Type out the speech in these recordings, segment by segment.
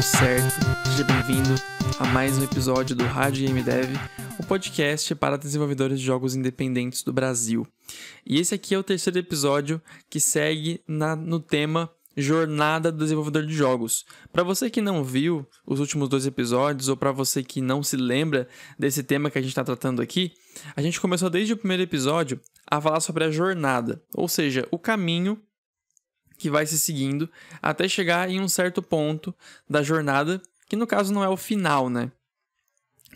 tudo certo? Seja bem-vindo a mais um episódio do Rádio Game Dev, o um podcast para desenvolvedores de jogos independentes do Brasil. E esse aqui é o terceiro episódio que segue na, no tema Jornada do Desenvolvedor de Jogos. Para você que não viu os últimos dois episódios, ou para você que não se lembra desse tema que a gente está tratando aqui, a gente começou desde o primeiro episódio a falar sobre a jornada, ou seja, o caminho que vai se seguindo até chegar em um certo ponto da jornada, que no caso não é o final, né?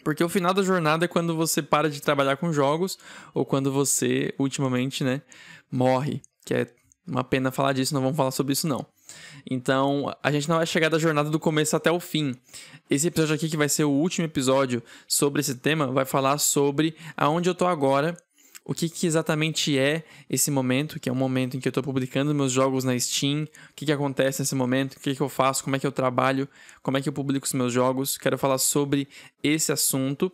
Porque o final da jornada é quando você para de trabalhar com jogos ou quando você, ultimamente, né, morre. Que é uma pena falar disso, não vamos falar sobre isso não. Então, a gente não vai chegar da jornada do começo até o fim. Esse episódio aqui, que vai ser o último episódio sobre esse tema, vai falar sobre aonde eu tô agora o que, que, exatamente é esse momento, que é um momento em que eu estou publicando meus jogos na Steam, o que, que acontece nesse momento, o que, que eu faço, como é que eu trabalho, como é que eu publico os meus jogos. Quero falar sobre esse assunto.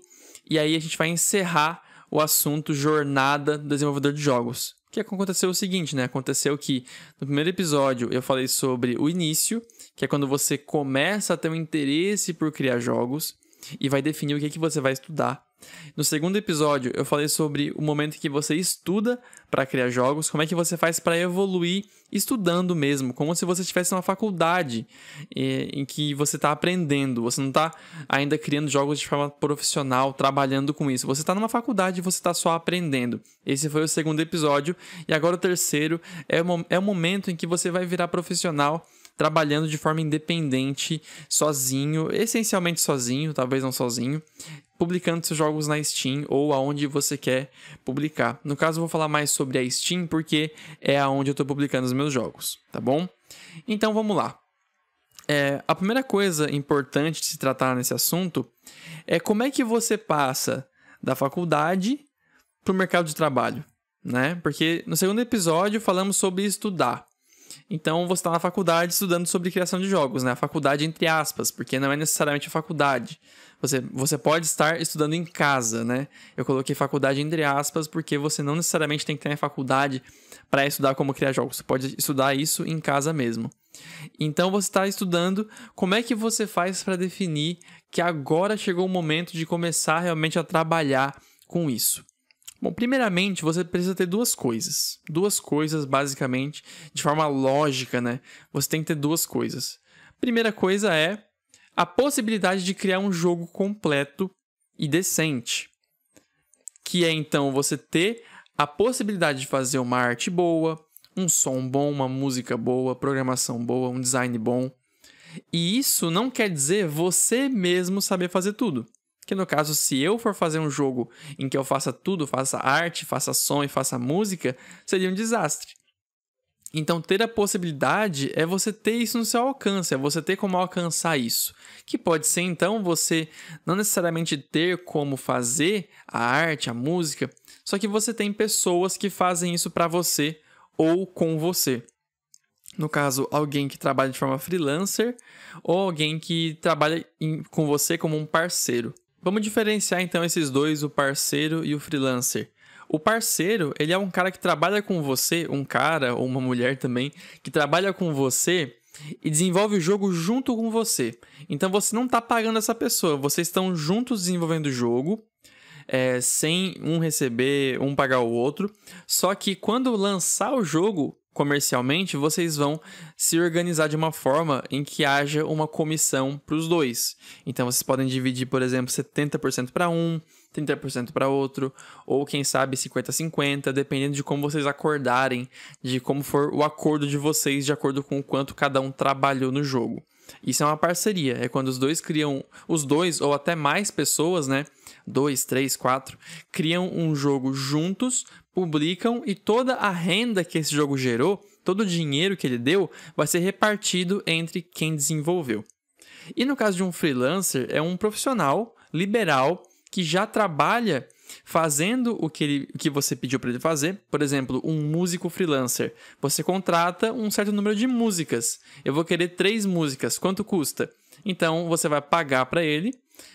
E aí a gente vai encerrar o assunto jornada do desenvolvedor de jogos. O que aconteceu o seguinte, né? Aconteceu que no primeiro episódio eu falei sobre o início, que é quando você começa a ter um interesse por criar jogos e vai definir o que, que você vai estudar. No segundo episódio, eu falei sobre o momento que você estuda para criar jogos, como é que você faz para evoluir estudando mesmo, como se você estivesse numa faculdade em que você está aprendendo, você não está ainda criando jogos de forma profissional, trabalhando com isso. Você está numa faculdade e você está só aprendendo. Esse foi o segundo episódio. E agora o terceiro é o, é o momento em que você vai virar profissional trabalhando de forma independente, sozinho, essencialmente sozinho, talvez não sozinho, publicando seus jogos na Steam ou aonde você quer publicar. No caso, eu vou falar mais sobre a Steam porque é aonde eu estou publicando os meus jogos, tá bom? Então vamos lá. É, a primeira coisa importante de se tratar nesse assunto é como é que você passa da faculdade para o mercado de trabalho, né? Porque no segundo episódio falamos sobre estudar. Então você está na faculdade estudando sobre criação de jogos, né? A faculdade entre aspas, porque não é necessariamente a faculdade. Você, você pode estar estudando em casa, né? Eu coloquei faculdade entre aspas porque você não necessariamente tem que ter a faculdade para estudar como criar jogos. Você pode estudar isso em casa mesmo. Então você está estudando como é que você faz para definir que agora chegou o momento de começar realmente a trabalhar com isso. Bom, primeiramente, você precisa ter duas coisas. Duas coisas, basicamente, de forma lógica, né? Você tem que ter duas coisas. Primeira coisa é a possibilidade de criar um jogo completo e decente. Que é então você ter a possibilidade de fazer uma arte boa, um som bom, uma música boa, programação boa, um design bom. E isso não quer dizer você mesmo saber fazer tudo. Que no caso, se eu for fazer um jogo em que eu faça tudo, faça arte, faça som e faça música, seria um desastre. Então, ter a possibilidade é você ter isso no seu alcance, é você ter como alcançar isso. Que pode ser, então, você não necessariamente ter como fazer a arte, a música, só que você tem pessoas que fazem isso para você ou com você. No caso, alguém que trabalha de forma freelancer ou alguém que trabalha em, com você como um parceiro. Vamos diferenciar então esses dois, o parceiro e o freelancer. O parceiro, ele é um cara que trabalha com você, um cara ou uma mulher também, que trabalha com você e desenvolve o jogo junto com você. Então você não está pagando essa pessoa, vocês estão juntos desenvolvendo o jogo, é, sem um receber, um pagar o outro. Só que quando lançar o jogo comercialmente, vocês vão se organizar de uma forma em que haja uma comissão para os dois. Então vocês podem dividir, por exemplo, 70% para um, 30% para outro, ou quem sabe 50-50, dependendo de como vocês acordarem, de como for o acordo de vocês, de acordo com o quanto cada um trabalhou no jogo. Isso é uma parceria, é quando os dois criam, os dois ou até mais pessoas, né? Dois, três, quatro, criam um jogo juntos, publicam e toda a renda que esse jogo gerou, todo o dinheiro que ele deu, vai ser repartido entre quem desenvolveu. E no caso de um freelancer, é um profissional liberal que já trabalha fazendo o que, ele, o que você pediu para ele fazer. Por exemplo, um músico freelancer. Você contrata um certo número de músicas. Eu vou querer três músicas. Quanto custa? Então você vai pagar para ele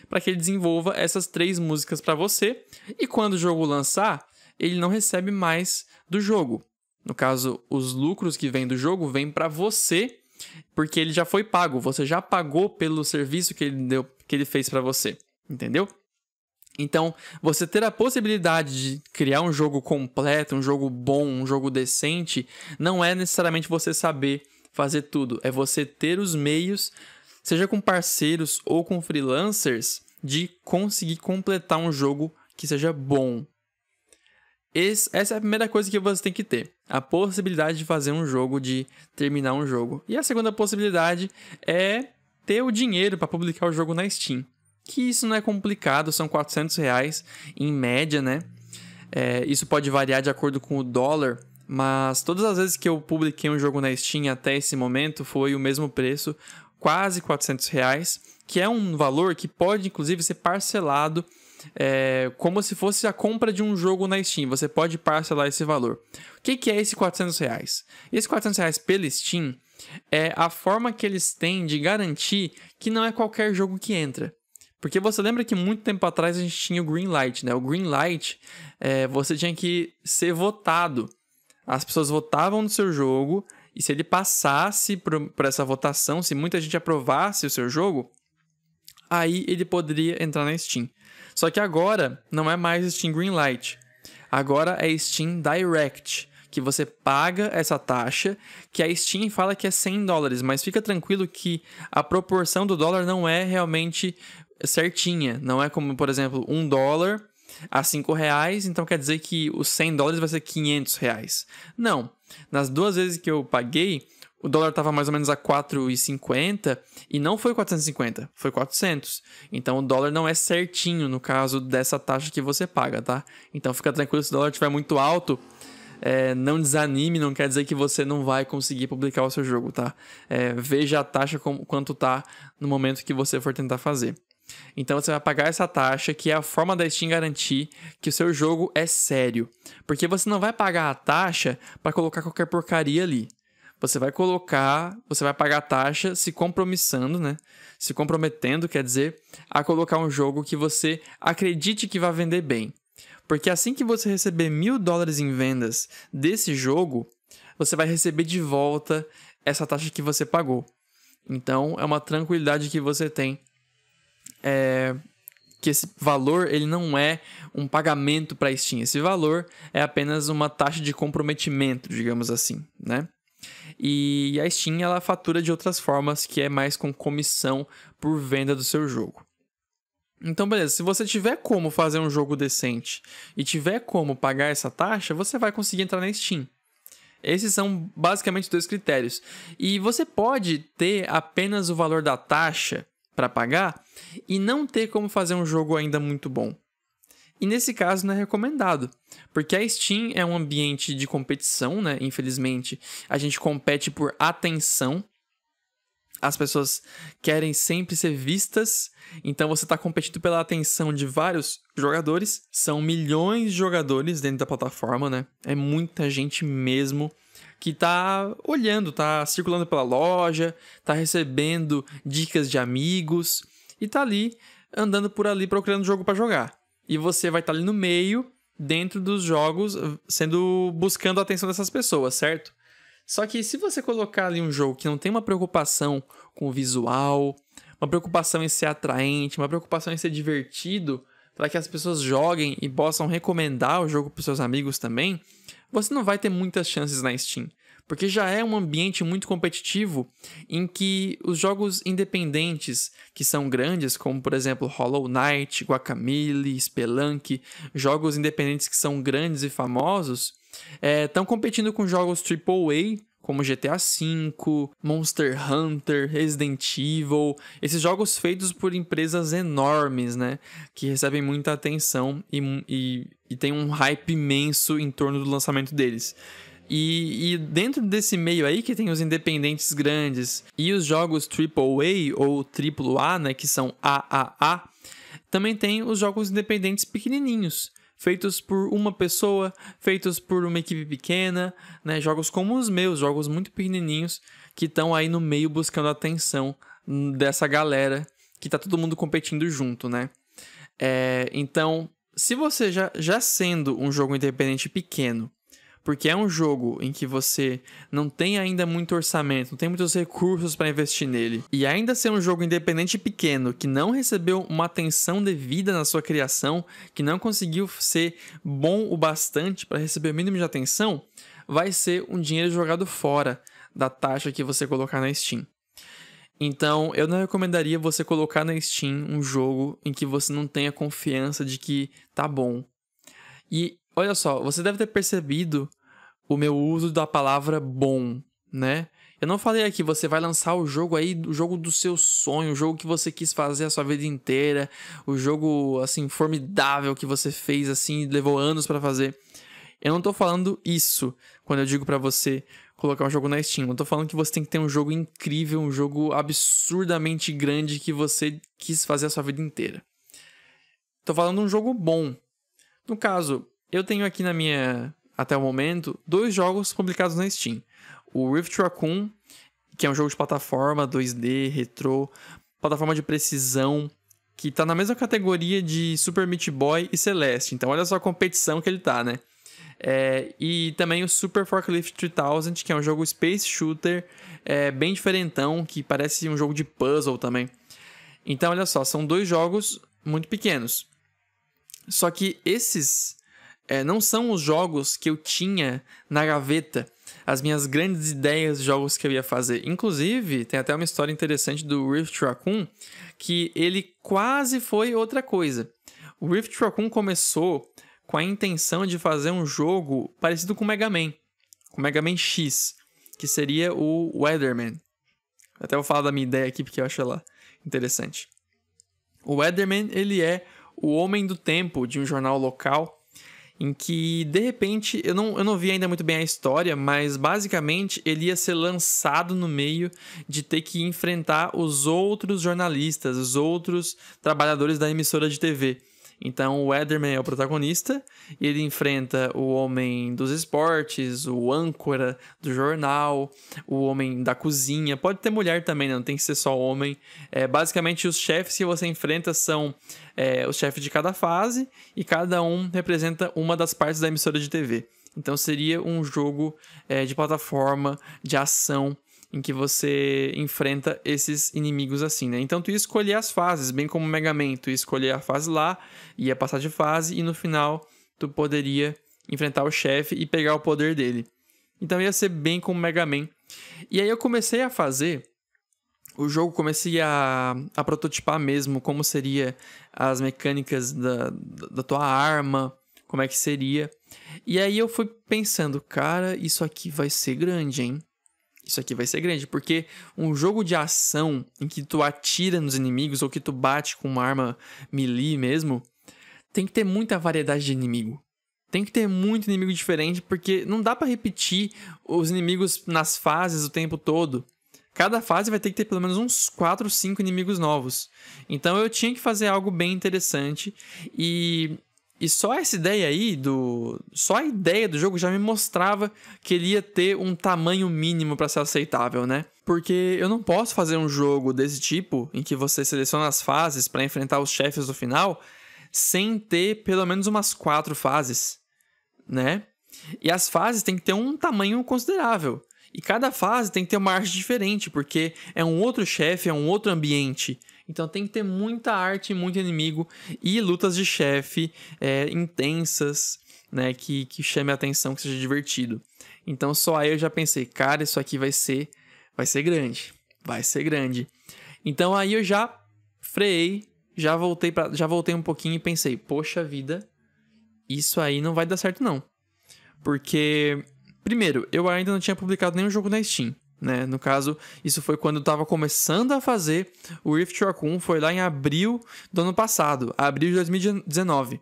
para que ele desenvolva essas três músicas para você. E quando o jogo lançar, ele não recebe mais do jogo. No caso, os lucros que vêm do jogo vêm para você porque ele já foi pago, você já pagou pelo serviço que ele deu, que ele fez para você, entendeu? Então, você ter a possibilidade de criar um jogo completo, um jogo bom, um jogo decente, não é necessariamente você saber fazer tudo, é você ter os meios, seja com parceiros ou com freelancers, de conseguir completar um jogo que seja bom. Esse, essa é a primeira coisa que você tem que ter: a possibilidade de fazer um jogo, de terminar um jogo. E a segunda possibilidade é ter o dinheiro para publicar o jogo na Steam que isso não é complicado, são 400 reais em média, né? É, isso pode variar de acordo com o dólar, mas todas as vezes que eu publiquei um jogo na Steam até esse momento foi o mesmo preço, quase 400 reais, que é um valor que pode inclusive ser parcelado é, como se fosse a compra de um jogo na Steam. Você pode parcelar esse valor. O que, que é esse 400 reais? Esse 400 reais pela Steam é a forma que eles têm de garantir que não é qualquer jogo que entra. Porque você lembra que muito tempo atrás a gente tinha o green light, né? O green light, é, você tinha que ser votado. As pessoas votavam no seu jogo e se ele passasse por, por essa votação, se muita gente aprovasse o seu jogo, aí ele poderia entrar na Steam. Só que agora não é mais Steam Greenlight. Agora é Steam Direct, que você paga essa taxa, que a Steam fala que é 100 dólares, mas fica tranquilo que a proporção do dólar não é realmente certinha. Não é como, por exemplo, um dólar a 5 reais, então quer dizer que os 100 dólares vai ser 500 reais. Não. Nas duas vezes que eu paguei, o dólar estava mais ou menos a 4,50 e não foi 450, foi 400. Então o dólar não é certinho no caso dessa taxa que você paga, tá? Então fica tranquilo, se o dólar estiver muito alto, é, não desanime, não quer dizer que você não vai conseguir publicar o seu jogo, tá? É, veja a taxa como, quanto tá no momento que você for tentar fazer. Então você vai pagar essa taxa, que é a forma da Steam garantir que o seu jogo é sério. Porque você não vai pagar a taxa para colocar qualquer porcaria ali. Você vai colocar, você vai pagar a taxa se compromissando, né? Se comprometendo, quer dizer, a colocar um jogo que você acredite que vai vender bem. Porque assim que você receber mil dólares em vendas desse jogo, você vai receber de volta essa taxa que você pagou. Então é uma tranquilidade que você tem é, que esse valor ele não é um pagamento para Steam. Esse valor é apenas uma taxa de comprometimento, digamos assim, né? E a Steam ela fatura de outras formas, que é mais com comissão por venda do seu jogo. Então, beleza, se você tiver como fazer um jogo decente e tiver como pagar essa taxa, você vai conseguir entrar na Steam. Esses são basicamente dois critérios. E você pode ter apenas o valor da taxa para pagar e não ter como fazer um jogo ainda muito bom. E nesse caso não é recomendado, porque a Steam é um ambiente de competição, né? Infelizmente, a gente compete por atenção. As pessoas querem sempre ser vistas, então você está competindo pela atenção de vários jogadores. São milhões de jogadores dentro da plataforma, né? É muita gente mesmo que tá olhando, tá circulando pela loja, tá recebendo dicas de amigos e tá ali andando por ali procurando jogo para jogar. E você vai estar tá ali no meio, dentro dos jogos, sendo buscando a atenção dessas pessoas, certo? Só que se você colocar ali um jogo que não tem uma preocupação com o visual, uma preocupação em ser atraente, uma preocupação em ser divertido, para que as pessoas joguem e possam recomendar o jogo para seus amigos também, você não vai ter muitas chances na Steam, porque já é um ambiente muito competitivo em que os jogos independentes que são grandes, como por exemplo Hollow Knight, Guacamole, Spelunk, jogos independentes que são grandes e famosos, estão é, competindo com jogos AAA como GTA V, Monster Hunter, Resident Evil, esses jogos feitos por empresas enormes, né? Que recebem muita atenção e, e, e tem um hype imenso em torno do lançamento deles. E, e, dentro desse meio aí que tem os independentes grandes e os jogos AAA ou AAA, né, que são AAA, também tem os jogos independentes pequenininhos, feitos por uma pessoa, feitos por uma equipe pequena, né? Jogos como os meus, jogos muito pequenininhos que estão aí no meio buscando a atenção dessa galera que tá todo mundo competindo junto, né? É, então, se você já, já sendo um jogo independente pequeno, porque é um jogo em que você não tem ainda muito orçamento, não tem muitos recursos para investir nele, e ainda ser um jogo independente e pequeno que não recebeu uma atenção devida na sua criação, que não conseguiu ser bom o bastante para receber o mínimo de atenção, vai ser um dinheiro jogado fora da taxa que você colocar na Steam. Então, eu não recomendaria você colocar na Steam um jogo em que você não tenha confiança de que tá bom. E olha só, você deve ter percebido o meu uso da palavra bom, né? Eu não falei aqui, você vai lançar o jogo aí, o jogo do seu sonho, o jogo que você quis fazer a sua vida inteira, o jogo assim formidável que você fez assim, levou anos para fazer. Eu não tô falando isso quando eu digo para você colocar um jogo na Steam. Eu tô falando que você tem que ter um jogo incrível, um jogo absurdamente grande que você quis fazer a sua vida inteira. Tô falando um jogo bom. No caso, eu tenho aqui na minha, até o momento, dois jogos publicados na Steam. O Rift Raccoon, que é um jogo de plataforma 2D, retrô, plataforma de precisão, que tá na mesma categoria de Super Meat Boy e Celeste. Então olha só a competição que ele tá, né? É, e também o Super Forklift 3000, que é um jogo space shooter é, bem diferentão, que parece um jogo de puzzle também. Então, olha só, são dois jogos muito pequenos. Só que esses é, não são os jogos que eu tinha na gaveta, as minhas grandes ideias de jogos que eu ia fazer. Inclusive, tem até uma história interessante do Rift Raccoon, que ele quase foi outra coisa. O Rift Raccoon começou com a intenção de fazer um jogo parecido com Mega Man, com Mega Man X, que seria o Weatherman. Até vou falar da minha ideia aqui porque eu acho ela interessante. O Weatherman, ele é o homem do tempo de um jornal local em que de repente eu não, eu não vi ainda muito bem a história, mas basicamente ele ia ser lançado no meio de ter que enfrentar os outros jornalistas, os outros trabalhadores da emissora de TV. Então o Weatherman é o protagonista e ele enfrenta o homem dos esportes, o âncora do jornal, o homem da cozinha. Pode ter mulher também, não tem que ser só homem. É, basicamente, os chefes que você enfrenta são é, os chefes de cada fase e cada um representa uma das partes da emissora de TV. Então seria um jogo é, de plataforma, de ação, em que você enfrenta esses inimigos assim, né? Então tu ia escolher as fases, bem como o Mega Man, tu ia escolher a fase lá, ia passar de fase e no final tu poderia enfrentar o chefe e pegar o poder dele. Então ia ser bem como Mega Man. E aí eu comecei a fazer o jogo, comecei a, a prototipar mesmo como seria as mecânicas da, da tua arma, como é que seria. E aí eu fui pensando, cara, isso aqui vai ser grande, hein? Isso aqui vai ser grande, porque um jogo de ação em que tu atira nos inimigos ou que tu bate com uma arma melee mesmo, tem que ter muita variedade de inimigo. Tem que ter muito inimigo diferente, porque não dá para repetir os inimigos nas fases o tempo todo. Cada fase vai ter que ter pelo menos uns 4, 5 inimigos novos. Então eu tinha que fazer algo bem interessante e e só essa ideia aí do. Só a ideia do jogo já me mostrava que ele ia ter um tamanho mínimo para ser aceitável, né? Porque eu não posso fazer um jogo desse tipo, em que você seleciona as fases para enfrentar os chefes do final, sem ter pelo menos umas quatro fases, né? E as fases têm que ter um tamanho considerável. E cada fase tem que ter uma arte diferente, porque é um outro chefe, é um outro ambiente. Então tem que ter muita arte, muito inimigo e lutas de chefe é, intensas, né? Que, que chame a atenção, que seja divertido. Então só aí eu já pensei, cara, isso aqui vai ser, vai ser grande, vai ser grande. Então aí eu já freiei, já voltei para, já voltei um pouquinho e pensei, poxa vida, isso aí não vai dar certo não, porque primeiro eu ainda não tinha publicado nenhum jogo na Steam. Né? No caso, isso foi quando eu estava começando a fazer o Rift Raccoon, foi lá em abril do ano passado, abril de 2019.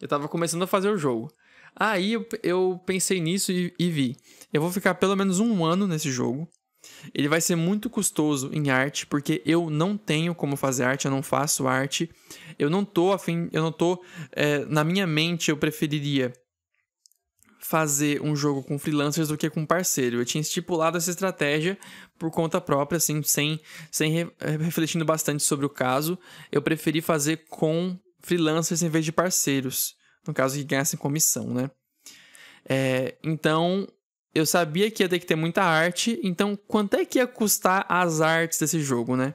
Eu estava começando a fazer o jogo. Aí eu, eu pensei nisso e, e, vi. Eu vou ficar pelo menos um ano nesse jogo. Ele vai ser muito custoso em arte, porque eu não tenho como fazer arte, eu não faço arte. Eu não tô afim, eu não tô. É, na minha mente, eu preferiria fazer um jogo com freelancers do que com parceiro. Eu tinha estipulado essa estratégia por conta própria, assim, sem, sem re, eh, refletindo bastante sobre o caso. Eu preferi fazer com freelancers em vez de parceiros, no caso que ganhassem comissão, né? É, então, eu sabia que ia ter que ter muita arte, então quanto é que ia custar as artes desse jogo, né?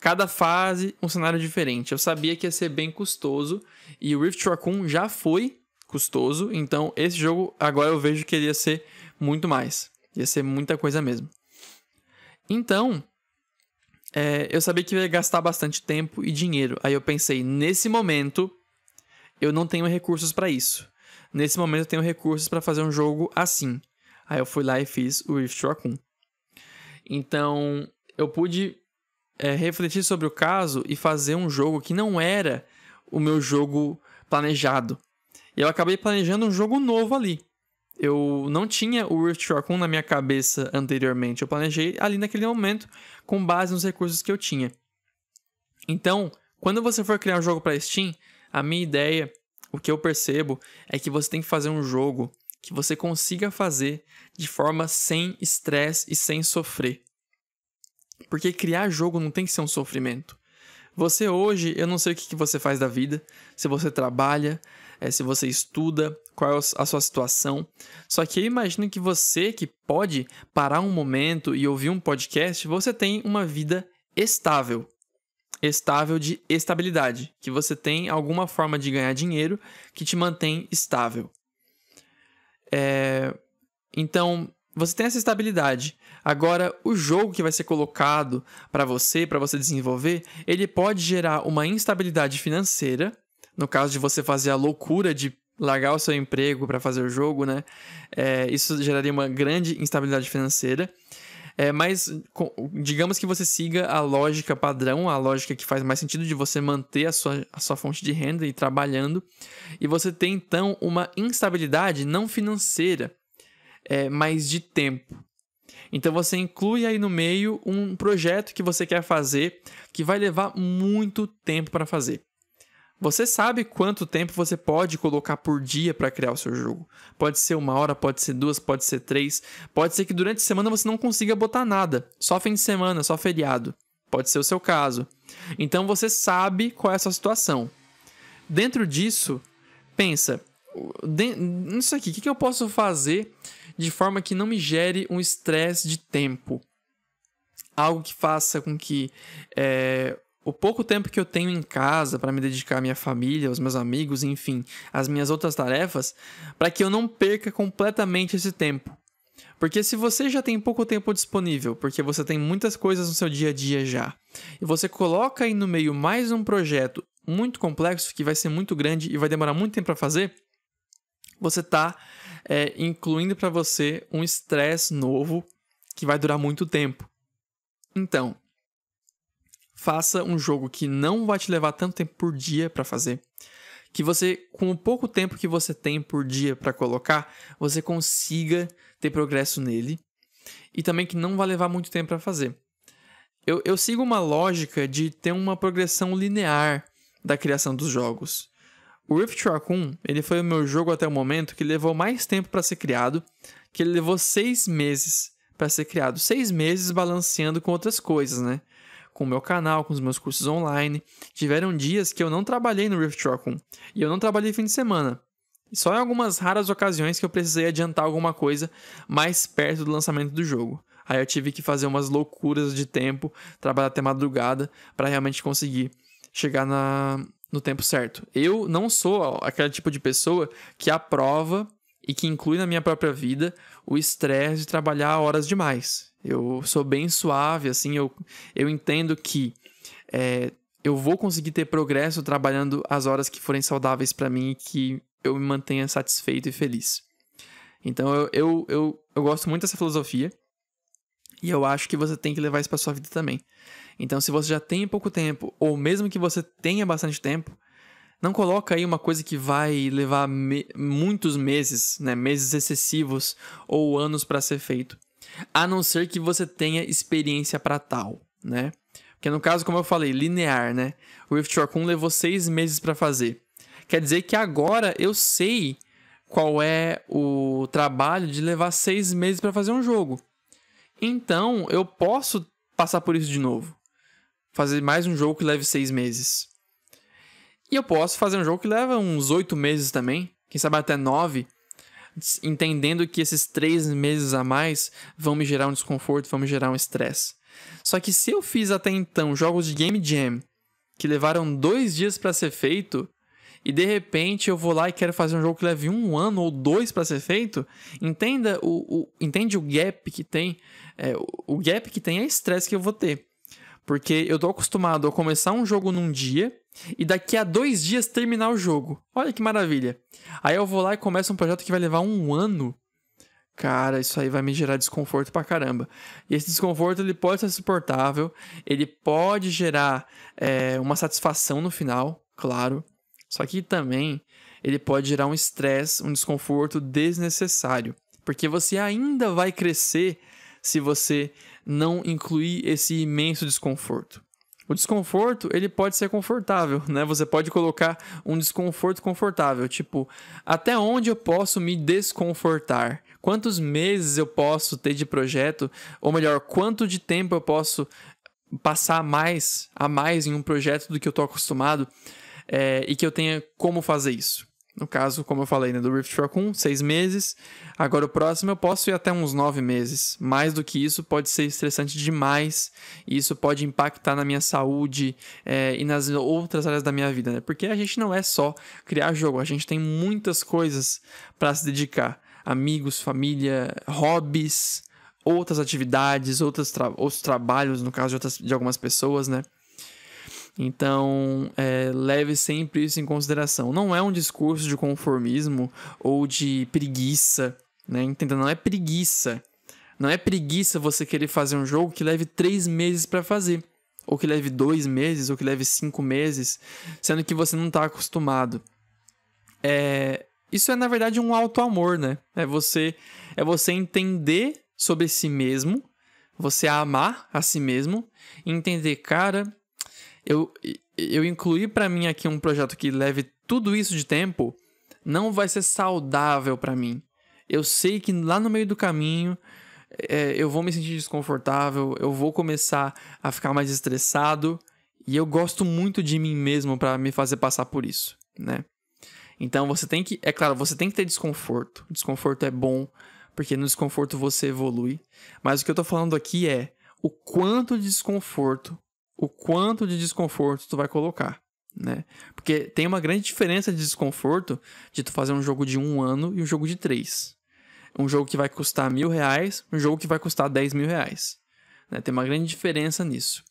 Cada fase, um cenário diferente. Eu sabia que ia ser bem custoso e o Rift Raccoon já foi custoso, então esse jogo agora eu vejo que ele ia ser muito mais. Ia ser muita coisa mesmo. Então, é, eu sabia que ia gastar bastante tempo e dinheiro. Aí eu pensei, nesse momento, eu não tenho recursos para isso. Nesse momento, eu tenho recursos para fazer um jogo assim. Aí eu fui lá e fiz o Rift Raccoon. Então, eu pude é, refletir sobre o caso e fazer um jogo que não era o meu jogo planejado. Eu acabei planejando um jogo novo ali. Eu não tinha o Rift Raccoon na minha cabeça anteriormente. Eu planejei ali naquele momento com base nos recursos que eu tinha. Então, quando você for criar um jogo para Steam, a minha ideia, o que eu percebo, é que você tem que fazer um jogo que você consiga fazer de forma sem estresse e sem sofrer. Porque criar jogo não tem que ser um sofrimento. Você hoje, eu não sei o que você faz da vida, se você trabalha, é, se você estuda, qual é a sua situação. Só que eu imagino que você que pode parar um momento e ouvir um podcast, você tem uma vida estável. Estável de estabilidade. Que você tem alguma forma de ganhar dinheiro que te mantém estável. É... Então, você tem essa estabilidade. Agora, o jogo que vai ser colocado para você, para você desenvolver, ele pode gerar uma instabilidade financeira no caso de você fazer a loucura de largar o seu emprego para fazer o jogo, né? É, isso geraria uma grande instabilidade financeira. É, mas digamos que você siga a lógica padrão, a lógica que faz mais sentido de você manter a sua, a sua fonte de renda e trabalhando, e você tem então uma instabilidade não financeira, é, mas de tempo. Então você inclui aí no meio um projeto que você quer fazer que vai levar muito tempo para fazer. Você sabe quanto tempo você pode colocar por dia para criar o seu jogo. Pode ser uma hora, pode ser duas, pode ser três. Pode ser que durante a semana você não consiga botar nada. Só fim de semana, só feriado. Pode ser o seu caso. Então você sabe qual é a sua situação. Dentro disso, pensa: nisso aqui, o que eu posso fazer de forma que não me gere um estresse de tempo? Algo que faça com que é, o pouco tempo que eu tenho em casa para me dedicar à minha família, aos meus amigos, enfim, às minhas outras tarefas, para que eu não perca completamente esse tempo. Porque se você já tem pouco tempo disponível, porque você tem muitas coisas no seu dia a dia já, e você coloca aí no meio mais um projeto muito complexo, que vai ser muito grande e vai demorar muito tempo para fazer, você está é, incluindo para você um estresse novo que vai durar muito tempo. Então, faça um jogo que não vai te levar tanto tempo por dia para fazer, que você, com o pouco tempo que você tem por dia para colocar, você consiga ter progresso nele e também que não vai levar muito tempo para fazer. Eu, eu sigo uma lógica de ter uma progressão linear da criação dos jogos. O Rift Raccoon ele foi o meu jogo até o momento que levou mais tempo para ser criado, que ele levou seis meses para ser criado, seis meses balanceando com outras coisas, né? Com o meu canal, com os meus cursos online. Tiveram dias que eu não trabalhei no Rift Raccoon e eu não trabalhei fim de semana. Só em algumas raras ocasiões que eu precisei adiantar alguma coisa mais perto do lançamento do jogo. Aí eu tive que fazer umas loucuras de tempo, trabalhar até madrugada para realmente conseguir chegar na, no tempo certo. Eu não sou aquele tipo de pessoa que aprova e que inclui na minha própria vida o estresse de trabalhar horas demais. Eu sou bem suave, assim, eu, eu entendo que é, eu vou conseguir ter progresso trabalhando as horas que forem saudáveis para mim e que eu me mantenha satisfeito e feliz. Então eu, eu, eu, eu gosto muito dessa filosofia e eu acho que você tem que levar isso para sua vida também. Então, se você já tem pouco tempo, ou mesmo que você tenha bastante tempo, não coloca aí uma coisa que vai levar me muitos meses, né, meses excessivos ou anos para ser feito a não ser que você tenha experiência para tal, né? Porque no caso, como eu falei, linear, né? O Rift Raccoon levou seis meses para fazer. Quer dizer que agora eu sei qual é o trabalho de levar seis meses para fazer um jogo. Então, eu posso passar por isso de novo. Fazer mais um jogo que leve seis meses. E eu posso fazer um jogo que leva uns oito meses também. Quem sabe até nove entendendo que esses três meses a mais vão me gerar um desconforto, vão me gerar um estresse. Só que se eu fiz até então jogos de Game Jam que levaram dois dias para ser feito, e de repente eu vou lá e quero fazer um jogo que leve um ano ou dois para ser feito, entenda o, o, entende o gap que tem. É, o, o gap que tem é estresse que eu vou ter. Porque eu tô acostumado a começar um jogo num dia e daqui a dois dias terminar o jogo. Olha que maravilha. Aí eu vou lá e começo um projeto que vai levar um ano. Cara, isso aí vai me gerar desconforto pra caramba. E esse desconforto ele pode ser suportável, ele pode gerar é, uma satisfação no final, claro. Só que também ele pode gerar um estresse, um desconforto desnecessário. Porque você ainda vai crescer se você não incluir esse imenso desconforto. O desconforto, ele pode ser confortável, né? Você pode colocar um desconforto confortável, tipo, até onde eu posso me desconfortar? Quantos meses eu posso ter de projeto? Ou melhor, quanto de tempo eu posso passar mais a mais em um projeto do que eu estou acostumado é, e que eu tenha como fazer isso? No caso, como eu falei, né, do Rift Raccoon, seis meses. Agora o próximo eu posso ir até uns nove meses. Mais do que isso pode ser estressante demais. E isso pode impactar na minha saúde é, e nas outras áreas da minha vida, né? Porque a gente não é só criar jogo, a gente tem muitas coisas para se dedicar. Amigos, família, hobbies, outras atividades, outros, tra outros trabalhos, no caso de, outras, de algumas pessoas, né? Então, é, leve sempre isso em consideração. Não é um discurso de conformismo ou de preguiça, né? Entenda, não é preguiça. Não é preguiça você querer fazer um jogo que leve três meses para fazer, ou que leve dois meses, ou que leve cinco meses, sendo que você não está acostumado. É, isso é na verdade um auto amor, né? É você é você entender sobre si mesmo, você amar a si mesmo, entender, cara, eu, eu incluir para mim aqui um projeto que leve tudo isso de tempo não vai ser saudável para mim. Eu sei que lá no meio do caminho é, eu vou me sentir desconfortável, eu vou começar a ficar mais estressado e eu gosto muito de mim mesmo para me fazer passar por isso, né? Então você tem que, é claro, você tem que ter desconforto. Desconforto é bom, porque no desconforto você evolui. Mas o que eu tô falando aqui é o quanto de desconforto o quanto de desconforto tu vai colocar, né? Porque tem uma grande diferença de desconforto de tu fazer um jogo de um ano e um jogo de três. Um jogo que vai custar mil reais, um jogo que vai custar dez mil reais. Né? Tem uma grande diferença nisso.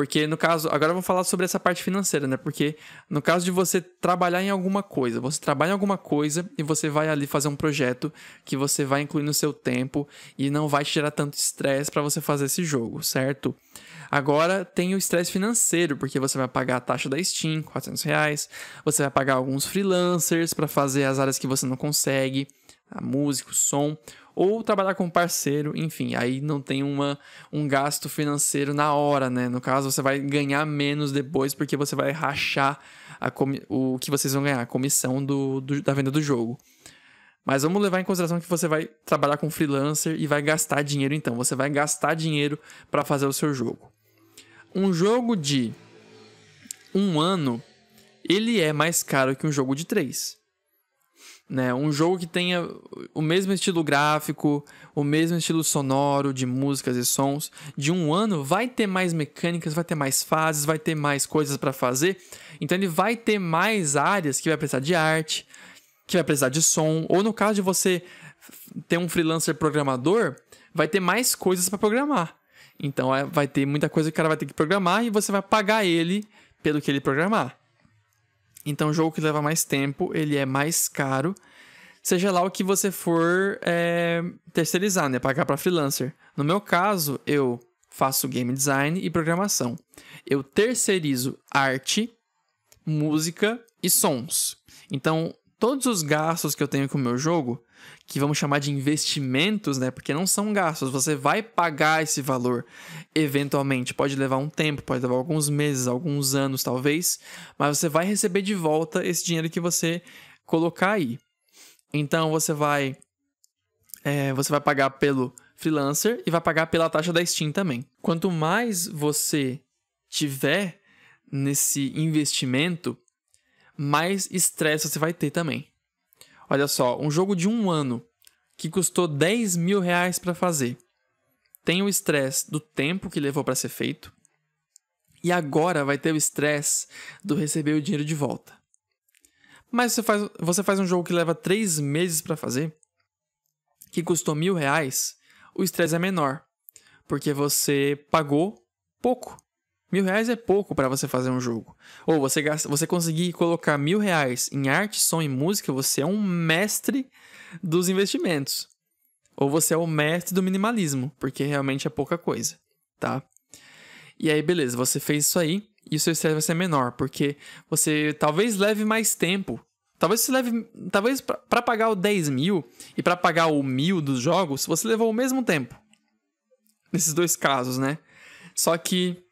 Porque no caso, agora vamos falar sobre essa parte financeira, né? Porque no caso de você trabalhar em alguma coisa, você trabalha em alguma coisa e você vai ali fazer um projeto que você vai incluir no seu tempo e não vai te gerar tanto estresse para você fazer esse jogo, certo? Agora tem o estresse financeiro, porque você vai pagar a taxa da Steam, 400 reais, você vai pagar alguns freelancers para fazer as áreas que você não consegue, a música, o som, ou trabalhar com parceiro, enfim, aí não tem uma, um gasto financeiro na hora, né? No caso, você vai ganhar menos depois porque você vai rachar a o que vocês vão ganhar, a comissão do, do, da venda do jogo. Mas vamos levar em consideração que você vai trabalhar com freelancer e vai gastar dinheiro então. Você vai gastar dinheiro para fazer o seu jogo. Um jogo de um ano, ele é mais caro que um jogo de três. Né? Um jogo que tenha o mesmo estilo gráfico, o mesmo estilo sonoro de músicas e sons de um ano vai ter mais mecânicas, vai ter mais fases, vai ter mais coisas para fazer. Então ele vai ter mais áreas que vai precisar de arte, que vai precisar de som, ou no caso de você ter um freelancer programador, vai ter mais coisas para programar. Então é, vai ter muita coisa que o cara vai ter que programar e você vai pagar ele pelo que ele programar. Então jogo que leva mais tempo, ele é mais caro, seja lá o que você for é, terceirizar, né? Pagar para freelancer. No meu caso, eu faço game design e programação. Eu terceirizo arte, música e sons. Então, todos os gastos que eu tenho com o meu jogo, que vamos chamar de investimentos, né? Porque não são gastos, você vai pagar esse valor eventualmente. Pode levar um tempo, pode levar alguns meses, alguns anos talvez, mas você vai receber de volta esse dinheiro que você colocar aí. Então você vai é, você vai pagar pelo freelancer e vai pagar pela taxa da Steam também. Quanto mais você tiver nesse investimento, mais estresse você vai ter também. Olha só, um jogo de um ano que custou 10 mil reais para fazer. Tem o estresse do tempo que levou para ser feito. E agora vai ter o estresse do receber o dinheiro de volta. Mas você faz, você faz um jogo que leva três meses para fazer, que custou mil reais, o estresse é menor. Porque você pagou pouco. Mil reais é pouco para você fazer um jogo. Ou você, gasta, você conseguir colocar mil reais em arte, som e música, você é um mestre dos investimentos. Ou você é o mestre do minimalismo, porque realmente é pouca coisa, tá? E aí, beleza, você fez isso aí e o seu estresse vai ser menor, porque você talvez leve mais tempo. Talvez você leve. Talvez para pagar o 10 mil e para pagar o mil dos jogos, você levou o mesmo tempo. Nesses dois casos, né? Só que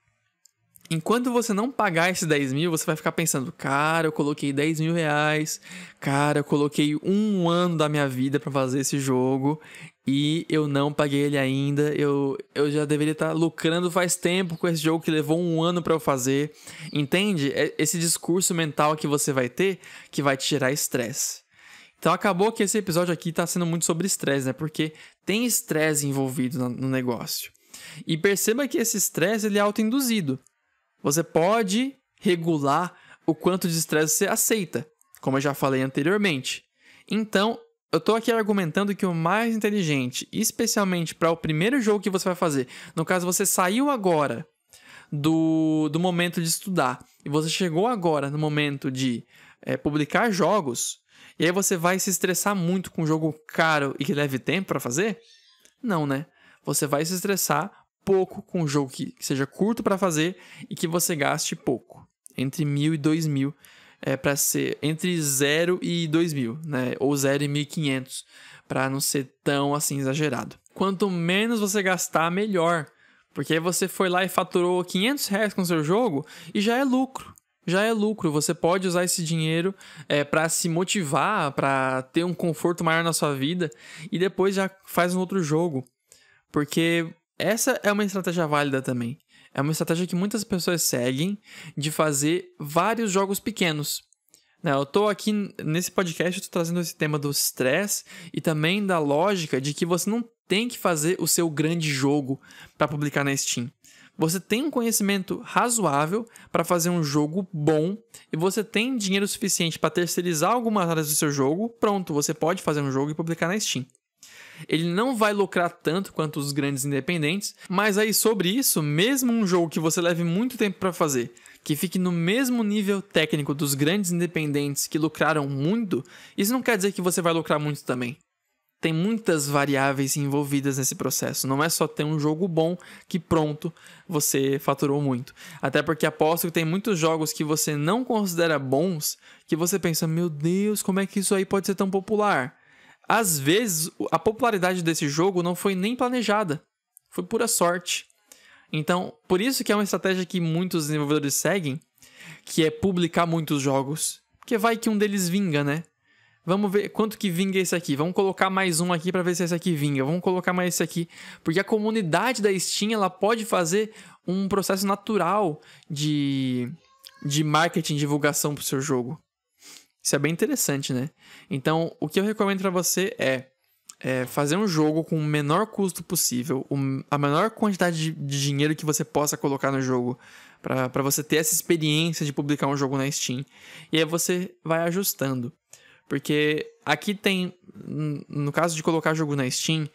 Enquanto você não pagar esses 10 mil, você vai ficar pensando, cara, eu coloquei 10 mil reais, cara, eu coloquei um ano da minha vida para fazer esse jogo e eu não paguei ele ainda. Eu, eu já deveria estar tá lucrando faz tempo com esse jogo que levou um ano para eu fazer. Entende? É esse discurso mental que você vai ter que vai te gerar estresse. Então acabou que esse episódio aqui está sendo muito sobre estresse, né? Porque tem estresse envolvido no negócio. E perceba que esse estresse ele é autoinduzido. Você pode regular o quanto de estresse você aceita, como eu já falei anteriormente. Então, eu estou aqui argumentando que o mais inteligente, especialmente para o primeiro jogo que você vai fazer, no caso você saiu agora do, do momento de estudar e você chegou agora no momento de é, publicar jogos, e aí você vai se estressar muito com um jogo caro e que leve tempo para fazer? Não, né? Você vai se estressar pouco com um jogo que, seja curto para fazer e que você gaste pouco, entre mil e dois mil, é, para ser entre 0 e dois mil, né? Ou 0 e 1.500, para não ser tão assim exagerado. Quanto menos você gastar, melhor. Porque aí você foi lá e faturou 500 reais com seu jogo e já é lucro. Já é lucro. Você pode usar esse dinheiro é, para se motivar, para ter um conforto maior na sua vida e depois já faz um outro jogo. Porque essa é uma estratégia válida também. É uma estratégia que muitas pessoas seguem de fazer vários jogos pequenos. Né, eu estou aqui nesse podcast, eu trazendo esse tema do stress e também da lógica de que você não tem que fazer o seu grande jogo para publicar na Steam. Você tem um conhecimento razoável para fazer um jogo bom e você tem dinheiro suficiente para terceirizar algumas áreas do seu jogo, pronto, você pode fazer um jogo e publicar na Steam. Ele não vai lucrar tanto quanto os grandes independentes, mas aí sobre isso, mesmo um jogo que você leve muito tempo para fazer, que fique no mesmo nível técnico dos grandes independentes que lucraram muito, isso não quer dizer que você vai lucrar muito também. Tem muitas variáveis envolvidas nesse processo. Não é só ter um jogo bom que pronto você faturou muito. Até porque aposto que tem muitos jogos que você não considera bons que você pensa: meu Deus, como é que isso aí pode ser tão popular? Às vezes, a popularidade desse jogo não foi nem planejada, foi pura sorte. Então, por isso que é uma estratégia que muitos desenvolvedores seguem, que é publicar muitos jogos, porque vai que um deles vinga, né? Vamos ver quanto que vinga esse aqui. Vamos colocar mais um aqui para ver se esse aqui vinga. Vamos colocar mais esse aqui, porque a comunidade da Steam ela pode fazer um processo natural de de marketing, divulgação para o seu jogo. Isso é bem interessante, né? Então, o que eu recomendo para você é, é, fazer um jogo com o menor custo possível, um, a menor quantidade de, de, dinheiro que você possa colocar no jogo, para você ter essa experiência de publicar um jogo na Steam. E aí você vai ajustando. Porque aqui tem, no caso de colocar jogo na Steam,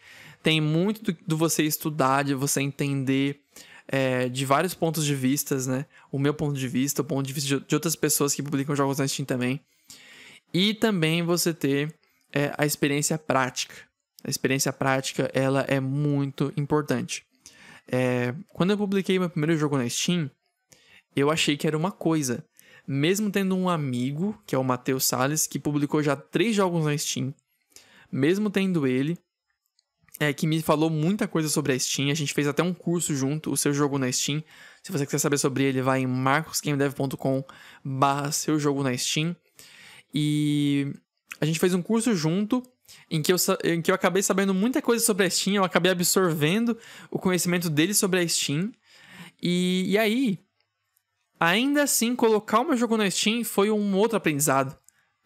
tem muito do, do você estudar, de você entender é, de vários pontos de vistas, né? O meu ponto de vista, o ponto de vista de, de outras pessoas que publicam jogos na Steam também. E também você ter é, a experiência prática. A experiência prática ela é muito importante. É, quando eu publiquei meu primeiro jogo na Steam, eu achei que era uma coisa. Mesmo tendo um amigo, que é o Matheus Salles, que publicou já três jogos na Steam, mesmo tendo ele, é, que me falou muita coisa sobre a Steam. A gente fez até um curso junto, o seu jogo na Steam. Se você quiser saber sobre ele, vai em marcosgamedev.com barra seu jogo na Steam. E a gente fez um curso junto em que, eu, em que eu acabei sabendo muita coisa sobre a Steam, eu acabei absorvendo o conhecimento dele sobre a Steam. E, e aí, ainda assim, colocar o meu jogo na Steam foi um outro aprendizado.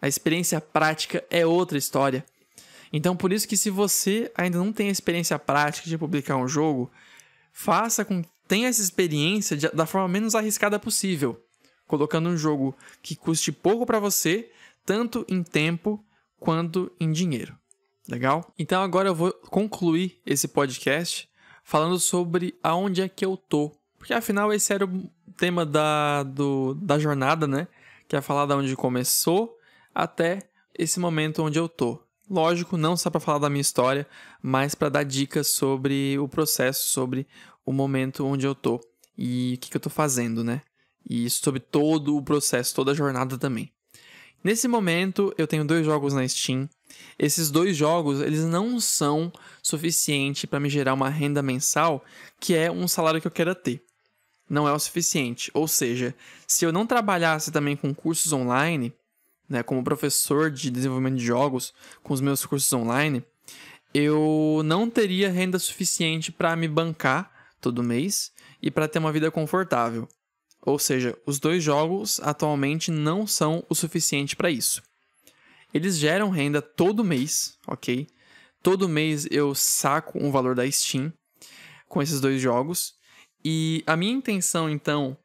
A experiência prática é outra história. Então, por isso que se você ainda não tem a experiência prática de publicar um jogo, faça com tenha essa experiência de, da forma menos arriscada possível, colocando um jogo que custe pouco para você, tanto em tempo quanto em dinheiro. Legal? Então agora eu vou concluir esse podcast falando sobre aonde é que eu tô. Porque afinal esse era o tema da, do, da jornada, né? Que é falar da onde começou até esse momento onde eu tô. Lógico, não só para falar da minha história, mas para dar dicas sobre o processo, sobre o momento onde eu tô e o que, que eu tô fazendo, né? E sobre todo o processo, toda a jornada também. Nesse momento, eu tenho dois jogos na Steam. Esses dois jogos, eles não são suficiente para me gerar uma renda mensal, que é um salário que eu quero ter. Não é o suficiente. Ou seja, se eu não trabalhasse também com cursos online, né, como professor de desenvolvimento de jogos, com os meus cursos online, eu não teria renda suficiente para me bancar todo mês e para ter uma vida confortável. Ou seja, os dois jogos atualmente não são o suficiente para isso. Eles geram renda todo mês, ok? Todo mês eu saco um valor da Steam com esses dois jogos. E a minha intenção, então,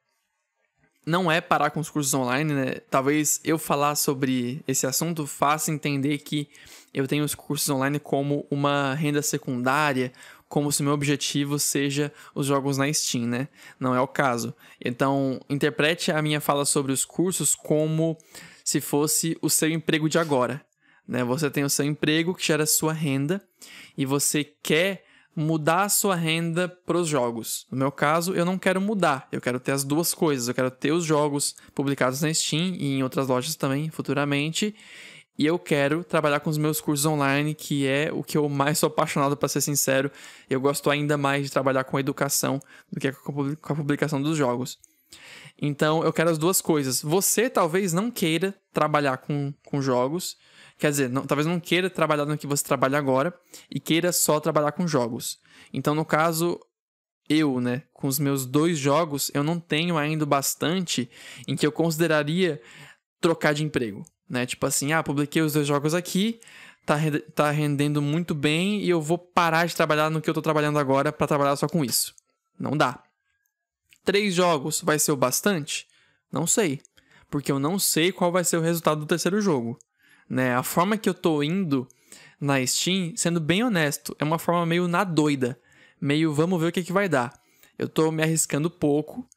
não é parar com os cursos online, né? Talvez eu falar sobre esse assunto faça entender que eu tenho os cursos online como uma renda secundária, como se meu objetivo seja os jogos na Steam, né? Não é o caso. Então, interprete a minha fala sobre os cursos como se fosse o seu emprego de agora, né? Você tem o seu emprego que gera sua renda e você quer mudar a sua renda para os jogos. No meu caso, eu não quero mudar, eu quero ter as duas coisas. Eu quero ter os jogos publicados na Steam e em outras lojas também futuramente. E eu quero trabalhar com os meus cursos online, que é o que eu mais sou apaixonado, para ser sincero. Eu gosto ainda mais de trabalhar com educação do que com a publicação dos jogos. Então, eu quero as duas coisas. Você talvez não queira trabalhar com, com jogos, Quer dizer, não, talvez não queira trabalhar no que você trabalha agora e queira só trabalhar com jogos. Então, no caso, eu, né, com os meus dois jogos, eu não tenho ainda bastante em que eu consideraria trocar de emprego, né? Tipo assim, ah, publiquei os dois jogos aqui, tá, tá rendendo muito bem e eu vou parar de trabalhar no que eu tô trabalhando agora para trabalhar só com isso. Não dá. Três jogos vai ser o bastante? Não sei, porque eu não sei qual vai ser o resultado do terceiro jogo né? A forma que eu tô indo na Steam, sendo bem honesto, é uma forma meio na doida, meio vamos ver o que, que vai dar. Eu tô me arriscando pouco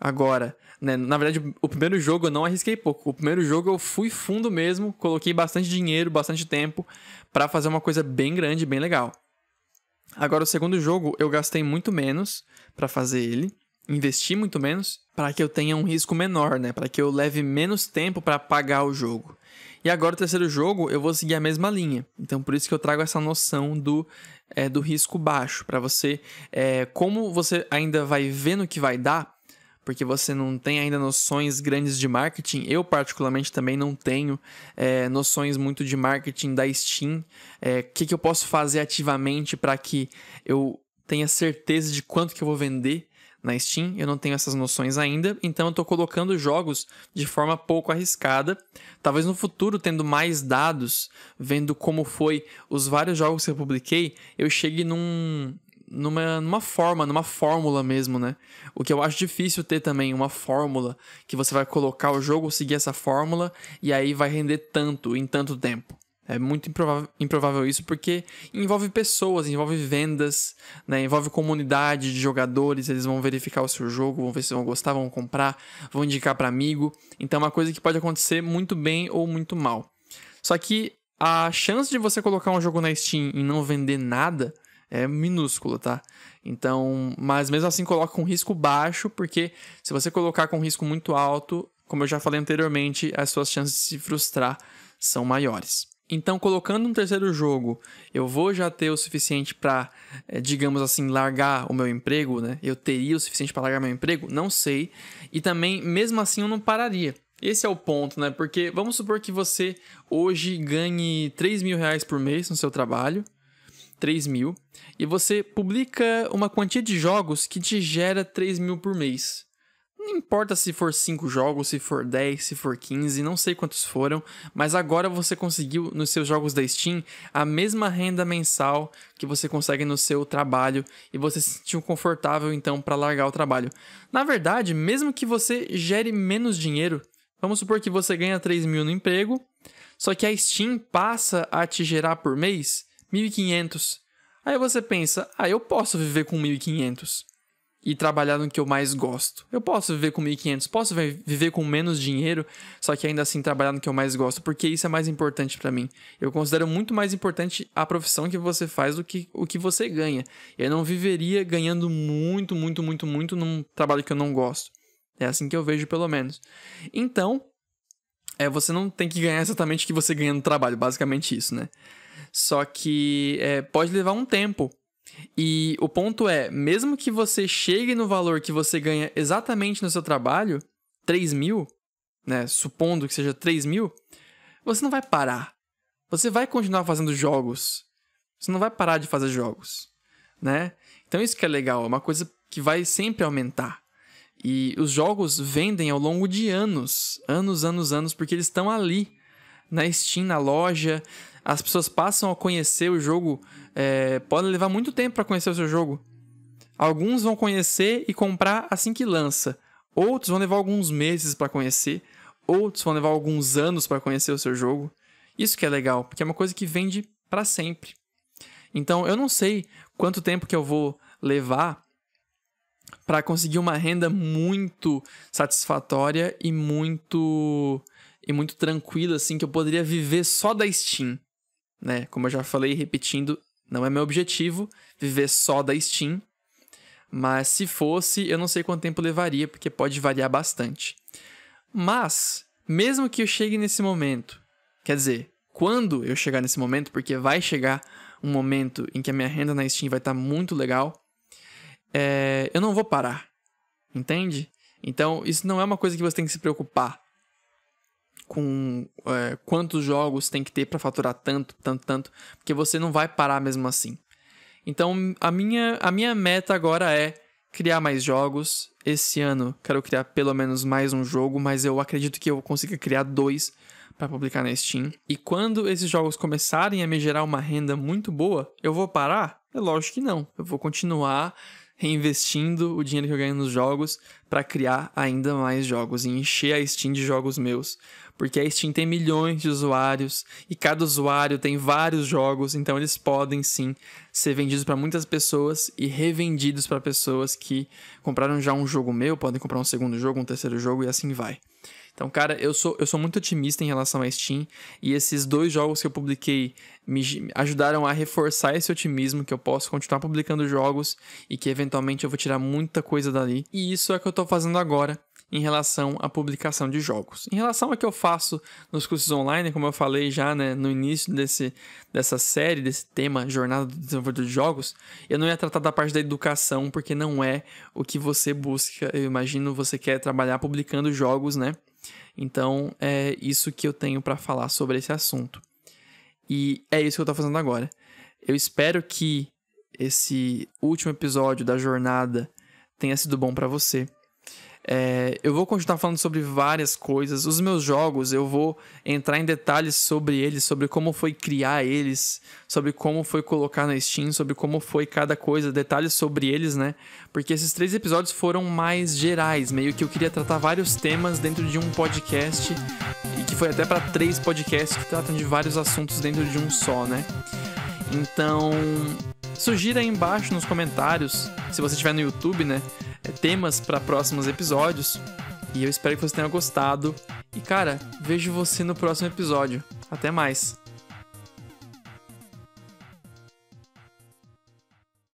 agora, né? Na verdade, o primeiro jogo eu não arrisquei pouco. O primeiro jogo eu fui fundo mesmo, coloquei bastante dinheiro, bastante tempo para fazer uma coisa bem grande, bem legal. Agora o segundo jogo eu gastei muito menos para fazer ele, investi muito menos para que eu tenha um risco menor, né? Para que eu leve menos tempo para pagar o jogo. E agora o terceiro jogo eu vou seguir a mesma linha. Então por isso que eu trago essa noção do, é, do risco baixo. para você. É, como você ainda vai ver no que vai dar, porque você não tem ainda noções grandes de marketing. Eu, particularmente, também não tenho é, noções muito de marketing da Steam. O é, que, que eu posso fazer ativamente para que eu tenha certeza de quanto que eu vou vender na Steam, eu não tenho essas noções ainda, então eu estou colocando jogos de forma pouco arriscada. Talvez no futuro, tendo mais dados, vendo como foi os vários jogos que eu publiquei, eu chegue num, numa, numa forma, numa fórmula mesmo, né? O que eu acho difícil ter também uma fórmula que você vai colocar o jogo, seguir essa fórmula e aí vai render tanto em tanto tempo. É muito improvável, improvável, isso porque envolve pessoas, envolve vendas, né? envolve comunidade de jogadores. Eles vão verificar o seu jogo, vão ver se vão gostar, vão comprar, vão indicar para amigo. Então é uma coisa que pode acontecer muito bem ou muito mal. Só que a chance de você colocar um jogo na Steam e não vender nada é minúscula, tá? Então, mas mesmo assim coloca com risco baixo, porque se você colocar com risco muito alto, como eu já falei anteriormente, as suas chances de se frustrar são maiores. Então, colocando um terceiro jogo, eu vou já ter o suficiente para, é, digamos assim, largar o meu emprego, né? Eu teria o suficiente para largar meu emprego? Não sei. E também, mesmo assim, eu não pararia. Esse é o ponto, né? Porque vamos supor que você hoje ganhe 3 mil reais por mês no seu trabalho. 3 mil. E você publica uma quantia de jogos que te gera 3 mil por mês. Não importa se for 5 jogos, se for 10, se for 15, não sei quantos foram, mas agora você conseguiu nos seus jogos da Steam a mesma renda mensal que você consegue no seu trabalho e você se sentiu confortável então para largar o trabalho. Na verdade, mesmo que você gere menos dinheiro, vamos supor que você ganha 3 mil no emprego, só que a Steam passa a te gerar por mês 1.500. Aí você pensa, ah, eu posso viver com 1.500 e trabalhar no que eu mais gosto. Eu posso viver com 1.500, posso viver com menos dinheiro, só que ainda assim trabalhar no que eu mais gosto, porque isso é mais importante para mim. Eu considero muito mais importante a profissão que você faz do que o que você ganha. Eu não viveria ganhando muito, muito, muito, muito num trabalho que eu não gosto. É assim que eu vejo, pelo menos. Então, é, você não tem que ganhar exatamente o que você ganha no trabalho, basicamente isso, né? Só que é, pode levar um tempo e o ponto é, mesmo que você chegue no valor que você ganha exatamente no seu trabalho, 3 mil, né? Supondo que seja 3 mil, você não vai parar. Você vai continuar fazendo jogos. Você não vai parar de fazer jogos, né? Então isso que é legal, é uma coisa que vai sempre aumentar. E os jogos vendem ao longo de anos, anos, anos, anos, porque eles estão ali na Steam, na loja. As pessoas passam a conhecer o jogo é, pode levar muito tempo para conhecer o seu jogo. Alguns vão conhecer e comprar assim que lança. Outros vão levar alguns meses para conhecer. Outros vão levar alguns anos para conhecer o seu jogo. Isso que é legal, porque é uma coisa que vende para sempre. Então, eu não sei quanto tempo que eu vou levar para conseguir uma renda muito satisfatória e muito e muito tranquila assim que eu poderia viver só da Steam, né? Como eu já falei repetindo, não é meu objetivo viver só da Steam, mas se fosse, eu não sei quanto tempo levaria, porque pode variar bastante. Mas, mesmo que eu chegue nesse momento, quer dizer, quando eu chegar nesse momento, porque vai chegar um momento em que a minha renda na Steam vai estar tá muito legal, é, eu não vou parar, entende? Então, isso não é uma coisa que você tem que se preocupar com é, quantos jogos tem que ter para faturar tanto, tanto, tanto, porque você não vai parar mesmo assim. Então, a minha, a minha meta agora é criar mais jogos. Esse ano quero criar pelo menos mais um jogo, mas eu acredito que eu consiga criar dois para publicar na Steam. E quando esses jogos começarem a me gerar uma renda muito boa, eu vou parar? É lógico que não. Eu vou continuar reinvestindo o dinheiro que eu ganho nos jogos para criar ainda mais jogos e encher a Steam de jogos meus. Porque a Steam tem milhões de usuários e cada usuário tem vários jogos, então eles podem sim ser vendidos para muitas pessoas e revendidos para pessoas que compraram já um jogo meu, podem comprar um segundo jogo, um terceiro jogo e assim vai. Então, cara, eu sou, eu sou muito otimista em relação à Steam e esses dois jogos que eu publiquei me ajudaram a reforçar esse otimismo que eu posso continuar publicando jogos e que eventualmente eu vou tirar muita coisa dali. E isso é o que eu tô fazendo agora em relação à publicação de jogos. Em relação ao que eu faço nos cursos online, como eu falei já né, no início desse, dessa série, desse tema, Jornada do Desenvolvedor de Jogos, eu não ia tratar da parte da educação, porque não é o que você busca. Eu imagino você quer trabalhar publicando jogos, né? Então, é isso que eu tenho para falar sobre esse assunto. E é isso que eu tô fazendo agora. Eu espero que esse último episódio da jornada tenha sido bom para você. É, eu vou continuar falando sobre várias coisas. Os meus jogos, eu vou entrar em detalhes sobre eles, sobre como foi criar eles, sobre como foi colocar na Steam, sobre como foi cada coisa, detalhes sobre eles, né? Porque esses três episódios foram mais gerais, meio que eu queria tratar vários temas dentro de um podcast e que foi até para três podcasts que tratam de vários assuntos dentro de um só, né? Então, sugira aí embaixo nos comentários, se você estiver no YouTube, né? É, temas para próximos episódios. E eu espero que você tenha gostado. E cara, vejo você no próximo episódio. Até mais!